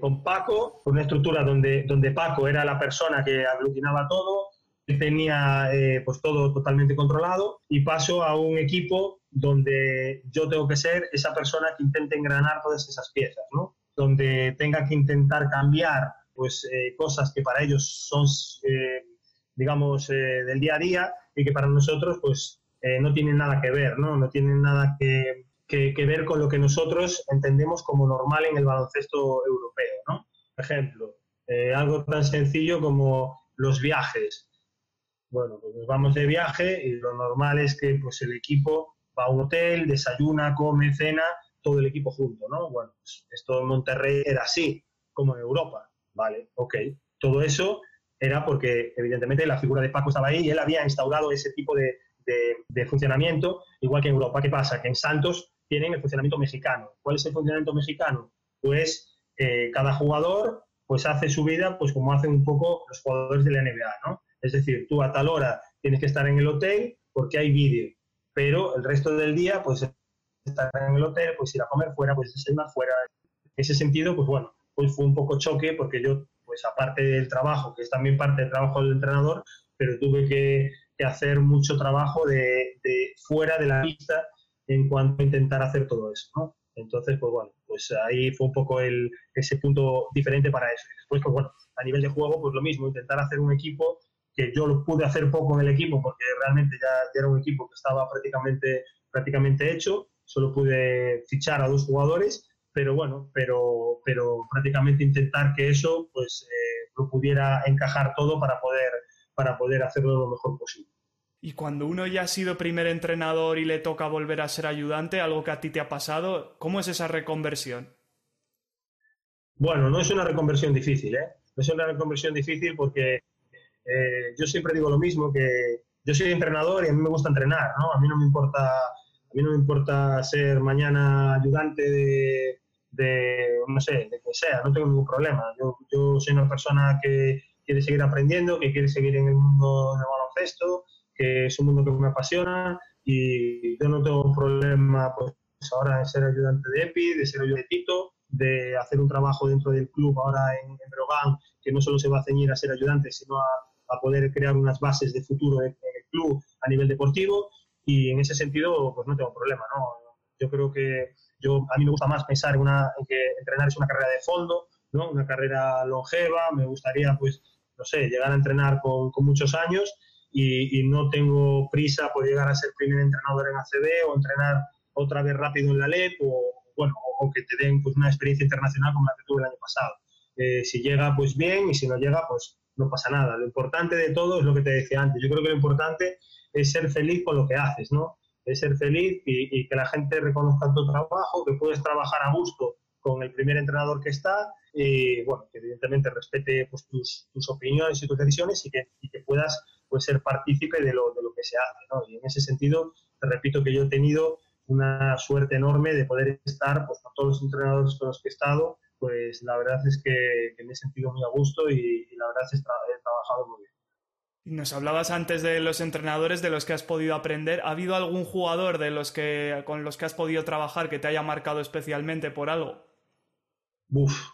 con Paco, con una estructura donde, donde Paco era la persona que aglutinaba todo, tenía pues todo totalmente controlado y paso a un equipo donde yo tengo que ser esa persona que intente engranar todas esas piezas, ¿no? Donde tenga que intentar cambiar pues eh, cosas que para ellos son, eh, digamos, eh, del día a día y que para nosotros pues no tienen nada que ver, ¿no? No tienen nada que, que, que, ver con lo que nosotros entendemos como normal en el baloncesto europeo, ¿no? Por ejemplo, Eh, algo tan sencillo como los viajes. Bueno, pues nos vamos de viaje y lo normal es que pues, el equipo va a un hotel, desayuna, come, cena, todo el equipo junto, ¿no? Bueno, pues esto en Monterrey era así, como en Europa. Vale, ok. Todo eso era porque, evidentemente, la figura de Paco estaba ahí y él había instaurado ese tipo de, de, funcionamiento, igual que en Europa. ¿Qué pasa? Que en Santos tienen el funcionamiento mexicano. ¿Cuál es el funcionamiento mexicano? Pues eh, cada jugador pues hace su vida pues como hacen un poco los jugadores de la NBA, ¿no? Es decir, tú a tal hora tienes que estar en el hotel porque hay vídeo, pero el resto del día pues estar en el hotel, pues ir a comer fuera, pues más fuera. En ese sentido, pues bueno, pues fue un poco choque porque yo, pues aparte del trabajo, que es también parte del trabajo del entrenador, pero tuve que, hacer mucho trabajo de, fuera de la pista en cuanto a intentar hacer todo eso, ¿no? Entonces, pues bueno, pues ahí fue un poco el, ese punto diferente para eso. después, pues bueno, a nivel de juego, pues lo mismo, intentar hacer un equipo que yo lo pude hacer poco en el equipo porque realmente ya, ya era un equipo que estaba prácticamente, prácticamente hecho, solo pude fichar a dos jugadores, pero bueno, pero, pero prácticamente intentar que eso pues eh, lo pudiera encajar todo para poder, para poder hacerlo lo mejor posible. Y cuando uno ya ha sido primer entrenador y le toca volver a ser ayudante, algo que a ti te ha pasado, ¿cómo es esa reconversión? Bueno, no es una reconversión difícil, ¿eh? No es una reconversión difícil porque eh, yo siempre digo lo mismo, que yo soy entrenador y a mí me gusta entrenar, ¿no? A mí no me importa mí no me importa ser mañana ayudante de, no sé, de que sea, no tengo ningún problema. Yo, yo soy una persona que quiere seguir aprendiendo, que quiere seguir en el mundo del baloncesto, que es un mundo que me apasiona y yo no tengo un problema pues ahora de ser ayudante de EPI, de ser ayudante de Tito, de hacer un trabajo dentro del club ahora en, en Brogan, que no solo se va a ceñir a ser ayudante, sino a, a poder crear unas bases de futuro en el club a nivel deportivo y en ese sentido pues no tengo problema, ¿no? Yo creo que yo, a mí me gusta más pensar en, una, en que entrenar es una carrera de fondo, ¿no? Una carrera longeva, me gustaría pues, no sé, llegar a entrenar con, con muchos años y, y, no tengo prisa por llegar a ser primer entrenador en ACB o entrenar otra vez rápido en la LEP o, bueno, o que te den pues, una experiencia internacional como la que tuve el año pasado. Eh, si llega, pues bien, y si no llega, pues no pasa nada. Lo importante de todo es lo que te decía antes. Yo creo que lo importante es ser feliz con lo que haces, ¿no? Es ser feliz y, que la gente reconozca tu trabajo, que puedes trabajar a gusto con el primer entrenador que está y, bueno, que evidentemente respete pues, tus, tus opiniones y tus decisiones y que, que puedas pues, ser partícipe de lo, de lo que se hace, ¿no? Y en ese sentido, te repito que yo he tenido una suerte enorme de poder estar pues, con todos los entrenadores con los que he estado, pues la verdad es que, me he sentido muy a gusto y, la verdad es que he trabajado muy bien. Nos hablabas antes de los entrenadores de los que has podido aprender. ¿Ha habido algún jugador de los que, con los que has podido trabajar que te haya marcado especialmente por algo? Uf.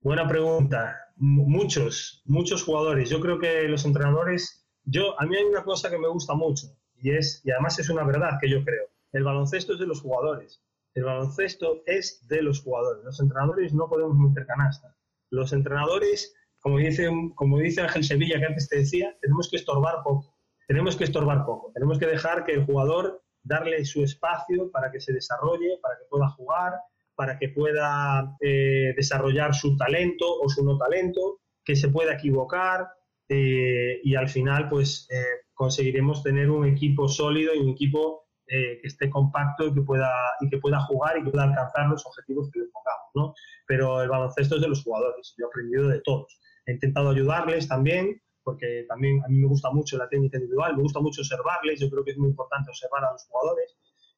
Buena pregunta. muchos, muchos jugadores. Yo creo que los entrenadores, yo, a mí hay una cosa que me gusta mucho y es, y además es una verdad que yo creo. El baloncesto es de los jugadores. El baloncesto es de los jugadores. Los entrenadores no podemos meter canasta. Los entrenadores como dice, como dice Ángel Sevilla, que antes te decía, tenemos que estorbar poco. Tenemos que estorbar poco. Tenemos que dejar que el jugador darle su espacio para que se desarrolle, para que pueda jugar, para que pueda eh, desarrollar su talento o su no talento, que se pueda equivocar eh, y al final pues eh, conseguiremos tener un equipo sólido y un equipo que esté compacto y que pueda y que pueda jugar y que pueda alcanzar los objetivos que le pongamos, ¿no? Pero el baloncesto es de los jugadores. Yo he aprendido de todos he intentado ayudarles también, porque también a mí me gusta mucho la técnica individual, me gusta mucho observarles, yo creo que es muy importante observar a los jugadores.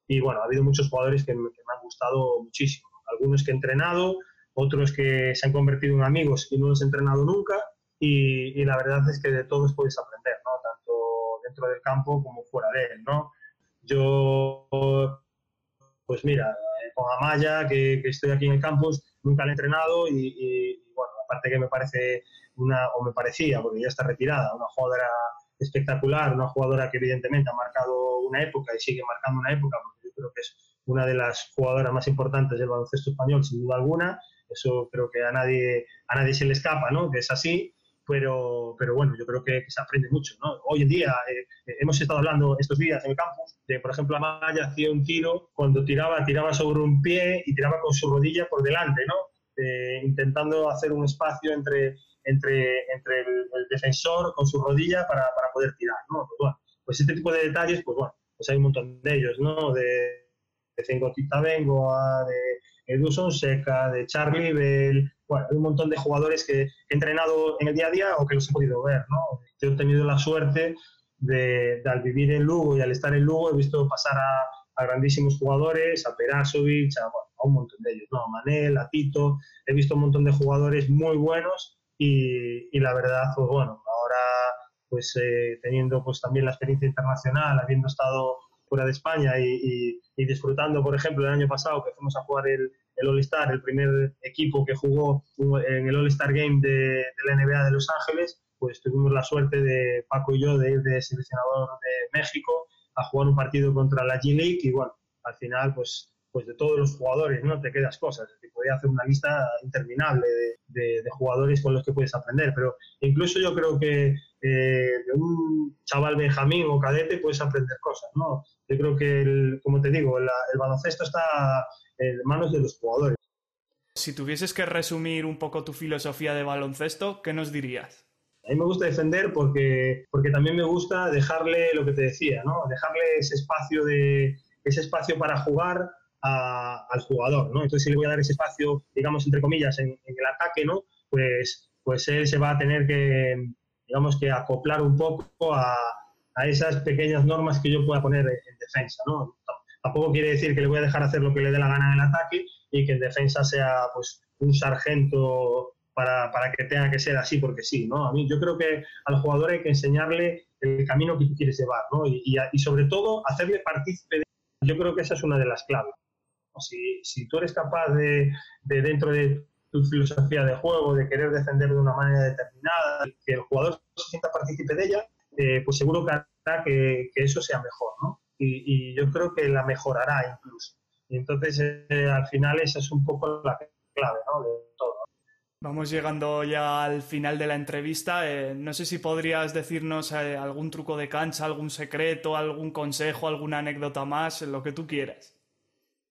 Y bueno, ha habido muchos jugadores que me, han gustado muchísimo. Algunos que he entrenado, otros que se han convertido en amigos y no los he entrenado nunca. Y, la verdad es que de todos puedes aprender, ¿no? Tanto dentro del campo como fuera de él, ¿no? Yo, pues mira, con Amaya, que, que estoy aquí en el campus, nunca le he entrenado y aparte que me parece una, o me parecía, porque ya está retirada, una jugadora espectacular, una jugadora que evidentemente ha marcado una época y sigue marcando una época, creo que es una de las jugadoras más importantes del baloncesto español, sin duda alguna. Eso creo que a nadie, a nadie se le escapa, ¿no? Que es así, pero, pero bueno, yo creo que, se aprende mucho, ¿no? Hoy en día, eh, eh, hemos estado hablando estos días en el campus de, por ejemplo, Amaya hacía un tiro, cuando tiraba, tiraba sobre un pie y tiraba con su rodilla por delante, ¿no? eh, intentando hacer un espacio entre, entre, entre el, defensor con su rodilla para, para poder tirar, ¿no? Pues, bueno, pues este tipo de detalles, pues bueno, pues hay un montón de ellos, ¿no? De, de Cengotita Bengoa, de Edson Seca, de Charlie Bell, bueno, hay un montón de jugadores que he entrenado en el día a día o que los he podido ver, ¿no? Yo he tenido la suerte de, al vivir en Lugo y al estar en Lugo he visto pasar a, grandísimos jugadores, a Perasovic, a, un montón de ellos, ¿no? A Manel, a Tito, he visto un montón de jugadores muy buenos y, la verdad, pues bueno, ahora pues eh, teniendo pues también la experiencia internacional, habiendo estado fuera de España y, disfrutando, por ejemplo, el año pasado que fuimos a jugar el, el All-Star, el primer equipo que jugó en el All-Star Game de, de, la NBA de Los Ángeles, pues tuvimos la suerte de Paco y yo de ir de seleccionador de México a jugar un partido contra la G-League y bueno, al final pues pues de todos los jugadores, ¿no? Te quedas cosas. Te podría hacer una lista interminable de, de, jugadores con los que puedes aprender, pero incluso yo creo que eh, de un chaval benjamín o cadete puedes aprender cosas, ¿no? Yo creo que, el, como te digo, el, el baloncesto está en manos de los jugadores. Si tuvieses que resumir un poco tu filosofía de baloncesto, ¿qué nos dirías? A mí me gusta defender porque, porque también me gusta dejarle lo que te decía, ¿no? Dejarle ese espacio, de, ese espacio para jugar al jugador, ¿no? Entonces, si le voy a dar ese espacio, digamos, entre comillas, en, el ataque, ¿no? Pues, pues él se va a tener que, digamos, que acoplar un poco a, a esas pequeñas normas que yo pueda poner en, defensa, ¿no? Tampoco quiere decir que le voy a dejar hacer lo que le dé la gana en el ataque y que en defensa sea, pues, un sargento para, para, que tenga que ser así porque sí, ¿no? A mí yo creo que al jugador hay que enseñarle el camino que tú quieres llevar, ¿no? Y, y, y sobre todo hacerle partícipe de... Yo creo que esa es una de las claves. Si, si tú eres capaz de, de, dentro de tu filosofía de juego, de querer defender de una manera determinada, que el jugador se sienta partícipe de ella, eh, pues seguro que hará que, que, eso sea mejor, ¿no? Y, y, yo creo que la mejorará incluso. Y entonces, eh, al final, esa es un poco la clave, ¿no? De todo. Vamos llegando ya al final de la entrevista. Eh, no sé si podrías decirnos eh, algún truco de cancha, algún secreto, algún consejo, alguna anécdota más, lo que tú quieras.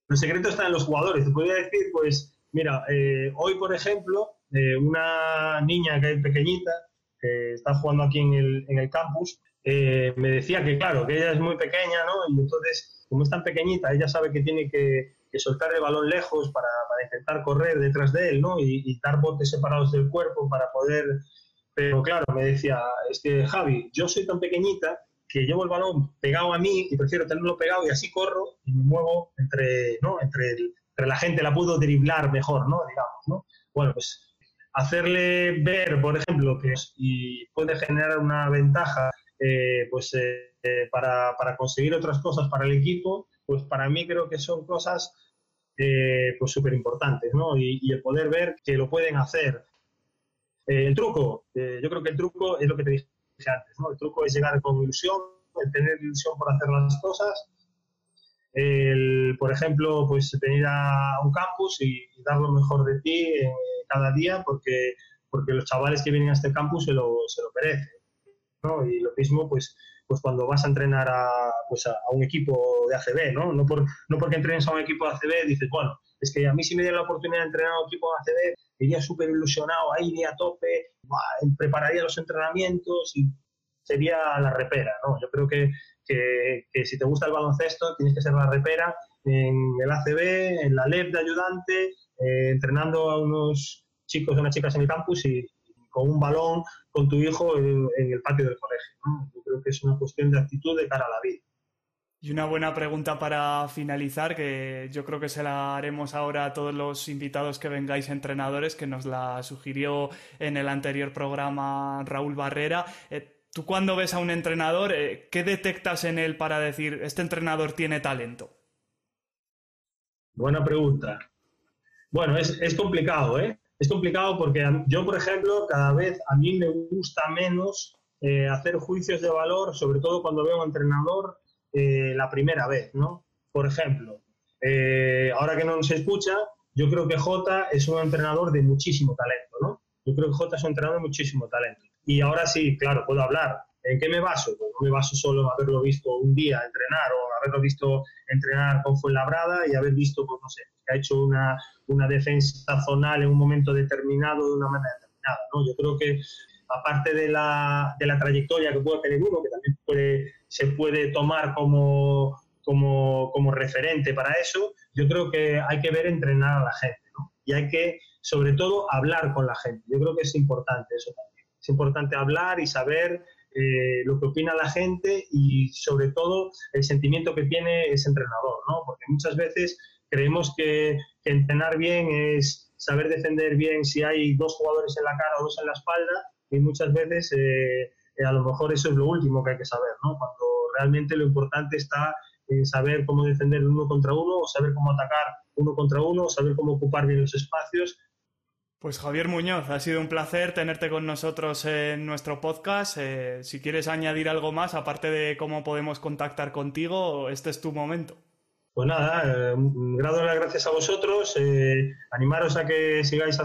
El secreto está en los jugadores. Te podría decir, pues, mira, eh, hoy, por ejemplo, eh, una niña que es pequeñita, que está jugando aquí en el, en el campus, eh, me decía que, claro, que ella es muy pequeña, ¿no? Y entonces, como es tan pequeñita, ella sabe que tiene que, que soltar el balón lejos para, para, intentar correr detrás de él, ¿no? Y, y dar botes separados del cuerpo para poder... Pero claro, me decía, es que Javi, yo soy tan pequeñita que llevo el balón pegado a mí y prefiero tenerlo pegado y así corro y me muevo entre, ¿no? entre, el, entre la gente, la puedo driblar mejor, ¿no? Digamos, ¿no? Bueno, pues hacerle ver, por ejemplo, que y puede generar una ventaja eh, pues, eh, eh, para, conseguir otras cosas para el equipo, pues para mí creo que son cosas eh, pues súper importantes, ¿no? Y, y, el poder ver que lo pueden hacer. El truco, yo creo que el truco es lo que te dije antes, ¿no? El truco es llegar con ilusión, el tener ilusión por hacer las cosas. El, por ejemplo, pues venir a un campus y, dar lo mejor de ti eh, cada día porque, porque los chavales que vienen a este campus se lo, se lo merecen. ¿no? Y lo mismo, pues, pues cuando vas a entrenar a, pues a, a, un equipo de ACB, ¿no? No, por, no porque entrenes a un equipo de ACB dices, bueno, es que a mí si me diera la oportunidad de entrenar a un equipo de ACB, iría súper ilusionado, ahí iría a tope, prepararía los entrenamientos y sería la repera, ¿no? Yo creo que, que, si te gusta el baloncesto tienes que ser la repera en el ACB, en la LEP de ayudante, eh, entrenando a unos chicos y unas chicas en el campus y, con un balón con tu hijo en, el patio del colegio. Yo creo que es una cuestión de actitud de cara a la vida. Y una buena pregunta para finalizar, que yo creo que se la haremos ahora a todos los invitados que vengáis entrenadores, que nos la sugirió en el anterior programa Raúl Barrera. Eh, Tú cuando ves a un entrenador, eh, ¿qué detectas en él para decir, este entrenador tiene talento? Buena pregunta. Bueno, es, es complicado, ¿eh? Es complicado porque yo, por ejemplo, cada vez a mí me gusta menos eh, hacer juicios de valor, sobre todo cuando veo a un entrenador eh, la primera vez, ¿no? Por ejemplo, eh, ahora que no nos escucha, yo creo que Jota es un entrenador de muchísimo talento, ¿no? Yo creo que Jota es un entrenador de muchísimo talento. Y ahora sí, claro, puedo hablar. ¿En qué me baso? Pues no me baso solo en haberlo visto un día entrenar o haberlo visto entrenar con Fuenlabrada y haber visto, pues no sé, que ha hecho una, una defensa zonal en un momento determinado de una manera determinada. ¿no? Yo creo que aparte de la, de la trayectoria que puede tener uno, que también puede, se puede tomar como, como, como referente para eso, yo creo que hay que ver entrenar a la gente ¿no? y hay que, sobre todo, hablar con la gente. Yo creo que es importante eso también. Es importante hablar y saber eh, lo que opina la gente y, sobre todo, el sentimiento que tiene ese entrenador, ¿no? Porque muchas veces creemos que, que entrenar bien es saber defender bien si hay dos jugadores en la cara o dos en la espalda y muchas veces eh, a lo mejor eso es lo último que hay que saber, ¿no? Cuando realmente lo importante está en saber cómo defender uno contra uno, o saber cómo atacar uno contra uno, o saber cómo ocupar bien los espacios. Pues Javier Muñoz, ha sido un placer tenerte con nosotros en nuestro podcast. Eh, si quieres añadir algo más, aparte de cómo podemos contactar contigo, este es tu momento. Pues nada, eh, las gracias a vosotros, eh, animaros a que sigáis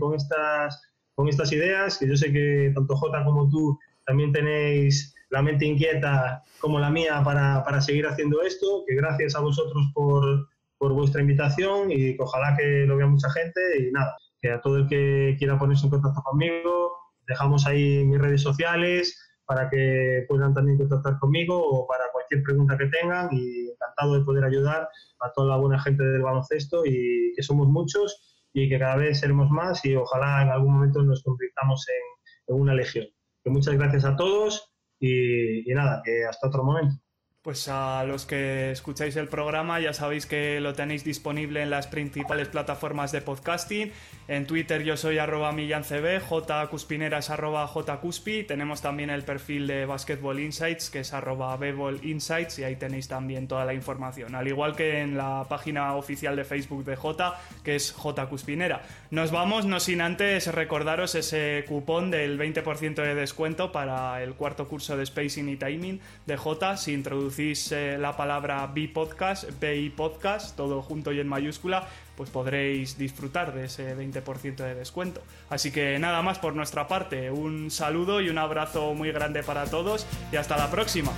con estas con estas ideas, que yo sé que tanto Jota como tú también tenéis la mente inquieta como la mía para, para seguir haciendo esto, que gracias a vosotros por, por, vuestra invitación y que ojalá que lo vea mucha gente y nada, que a todo el que quiera ponerse en contacto conmigo, dejamos ahí mis redes sociales para que puedan también contactar conmigo o para cualquier pregunta que tengan y encantado de poder ayudar a toda la buena gente del baloncesto y que somos muchos y que cada vez seremos más y ojalá en algún momento nos convirtamos en, una legión. muchas gracias a todos y nada, que hasta otro momento. Pues a los que escucháis el programa ya sabéis que lo tenéis disponible en las principales plataformas de podcasting. En Twitter yo soy arroba millancb, jcuspineras arroba jcuspi. Tenemos también el perfil de Basketball Insights que es arroba Insights y ahí tenéis también toda la información. Al igual que en la página oficial de Facebook de J que es jcuspinera. Nos vamos, no sin antes recordaros ese cupón del 20% de descuento para el cuarto curso de Spacing y Timing de J si introducís eh, la palabra B-Podcast, BI Podcast, todo junto y en mayúscula, pues podréis disfrutar de ese 20% de descuento. Así que nada más por nuestra parte, un saludo y un abrazo muy grande para todos y hasta la próxima.